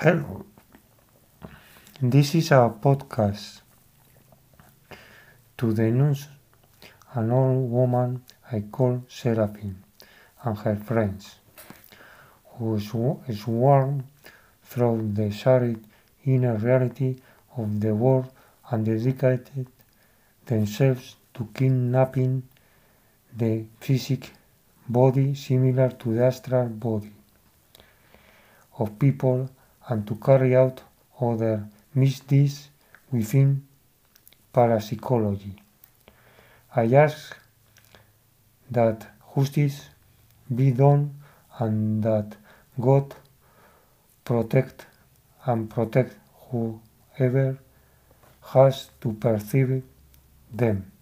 Hello. This is a podcast to denounce an old woman I call Seraphine and her friends, who sworn through the shared inner reality of the world and dedicated themselves to kidnapping the physic body similar to the astral body of people and to carry out other misdeeds within parapsychology. I ask that justice be done and that God protect and protect whoever has to perceive them.